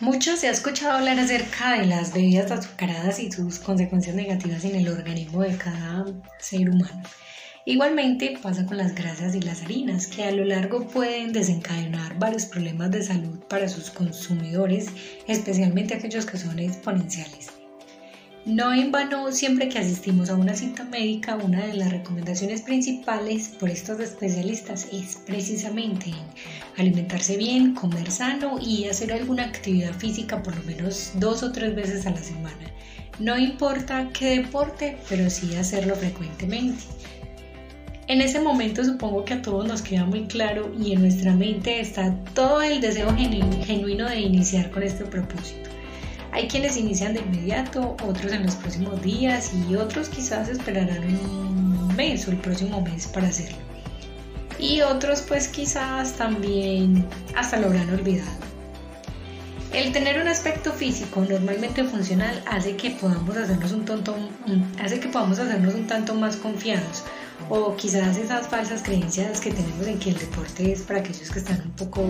Mucho se ha escuchado hablar acerca de las bebidas azucaradas y sus consecuencias negativas en el organismo de cada ser humano. Igualmente pasa con las grasas y las harinas, que a lo largo pueden desencadenar varios problemas de salud para sus consumidores, especialmente aquellos que son exponenciales. No en vano, siempre que asistimos a una cita médica, una de las recomendaciones principales por estos especialistas es precisamente alimentarse bien, comer sano y hacer alguna actividad física por lo menos dos o tres veces a la semana. No importa qué deporte, pero sí hacerlo frecuentemente. En ese momento supongo que a todos nos queda muy claro y en nuestra mente está todo el deseo genuino de iniciar con este propósito. Hay quienes inician de inmediato, otros en los próximos días y otros quizás esperarán un mes o el próximo mes para hacerlo. Y otros pues quizás también hasta lo habrán olvidado. El tener un aspecto físico normalmente funcional hace que podamos hacernos un, tonto, hace que podamos hacernos un tanto más confiados o quizás esas falsas creencias que tenemos en que el deporte es para aquellos que están un poco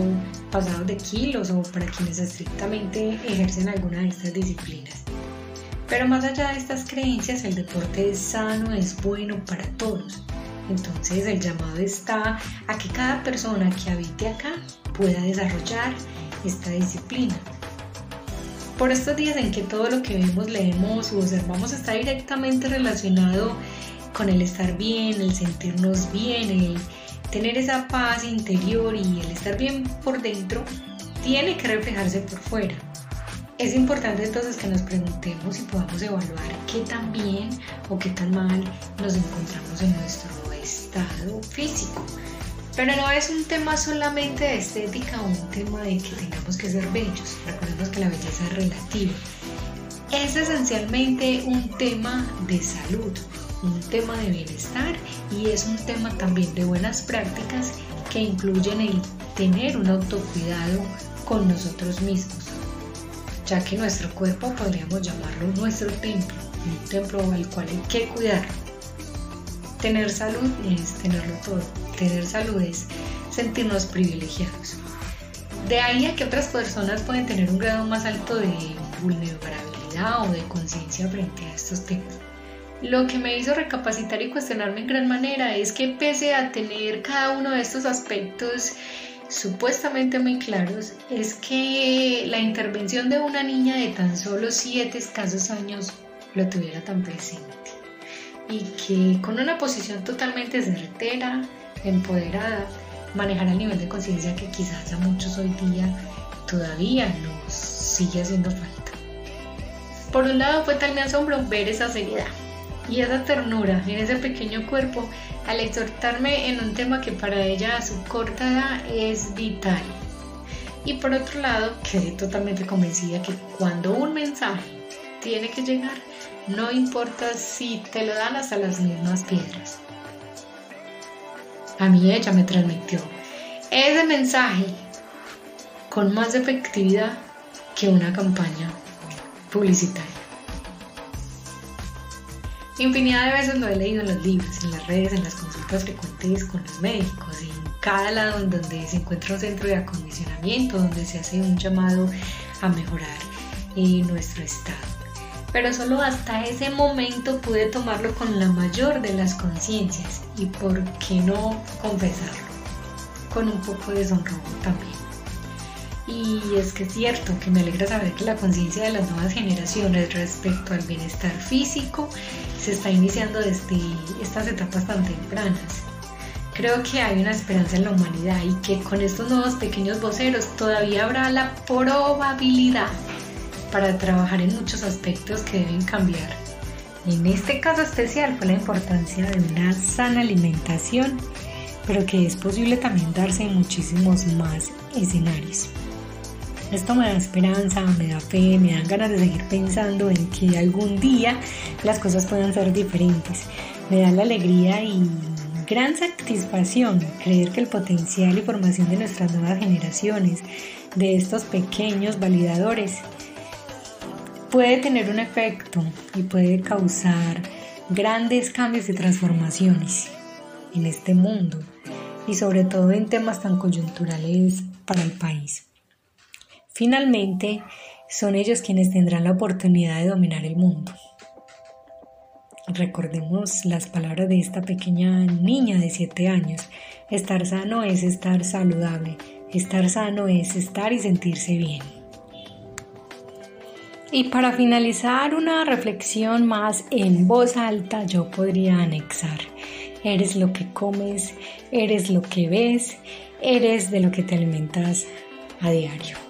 pasados de kilos o para quienes estrictamente ejercen alguna de estas disciplinas. Pero más allá de estas creencias, el deporte es sano, es bueno para todos. Entonces el llamado está a que cada persona que habite acá pueda desarrollar esta disciplina. Por estos días en que todo lo que vemos, leemos o observamos está directamente relacionado con el estar bien, el sentirnos bien, el tener esa paz interior y el estar bien por dentro, tiene que reflejarse por fuera. Es importante entonces que nos preguntemos y podamos evaluar qué tan bien o qué tan mal nos encontramos en nuestro estado físico. Pero no es un tema solamente de estética o un tema de que tengamos que ser bellos. Recordemos que la belleza es relativa. Es esencialmente un tema de salud, un tema de bienestar y es un tema también de buenas prácticas que incluyen el tener un autocuidado con nosotros mismos, ya que nuestro cuerpo podríamos llamarlo nuestro templo, un templo al cual hay que cuidar. Tener salud es tenerlo todo, tener salud es sentirnos privilegiados. De ahí a que otras personas pueden tener un grado más alto de vulnerabilidad o de conciencia frente a estos temas. Lo que me hizo recapacitar y cuestionarme en gran manera es que pese a tener cada uno de estos aspectos supuestamente muy claros, es que la intervención de una niña de tan solo 7 escasos años lo tuviera tan presente y que con una posición totalmente certera, empoderada, manejara el nivel de conciencia que quizás a muchos hoy día todavía nos sigue haciendo falta. Por un lado fue tal mi asombro ver esa seriedad y esa ternura en ese pequeño cuerpo al exhortarme en un tema que para ella a su corta edad es vital. Y por otro lado, quedé totalmente convencida que cuando un mensaje tiene que llegar, no importa si te lo dan hasta las mismas piedras. A mí ella me transmitió ese mensaje con más efectividad que una campaña publicitaria. Infinidad de veces lo he leído en los libros, en las redes, en las consultas frecuentes con los médicos, en cada lado donde se encuentra un centro de acondicionamiento, donde se hace un llamado a mejorar eh, nuestro estado. Pero solo hasta ese momento pude tomarlo con la mayor de las conciencias y por qué no confesarlo, con un poco de sonrojo también. Y es que es cierto que me alegra saber que la conciencia de las nuevas generaciones respecto al bienestar físico se está iniciando desde estas etapas tan tempranas. Creo que hay una esperanza en la humanidad y que con estos nuevos pequeños voceros todavía habrá la probabilidad para trabajar en muchos aspectos que deben cambiar. En este caso especial fue la importancia de una sana alimentación, pero que es posible también darse en muchísimos más escenarios. Esto me da esperanza, me da fe, me dan ganas de seguir pensando en que algún día las cosas puedan ser diferentes. Me da la alegría y gran satisfacción creer que el potencial y formación de nuestras nuevas generaciones, de estos pequeños validadores, puede tener un efecto y puede causar grandes cambios y transformaciones en este mundo y sobre todo en temas tan coyunturales para el país. Finalmente, son ellos quienes tendrán la oportunidad de dominar el mundo. Recordemos las palabras de esta pequeña niña de 7 años. Estar sano es estar saludable. Estar sano es estar y sentirse bien. Y para finalizar una reflexión más en voz alta, yo podría anexar. Eres lo que comes, eres lo que ves, eres de lo que te alimentas a diario.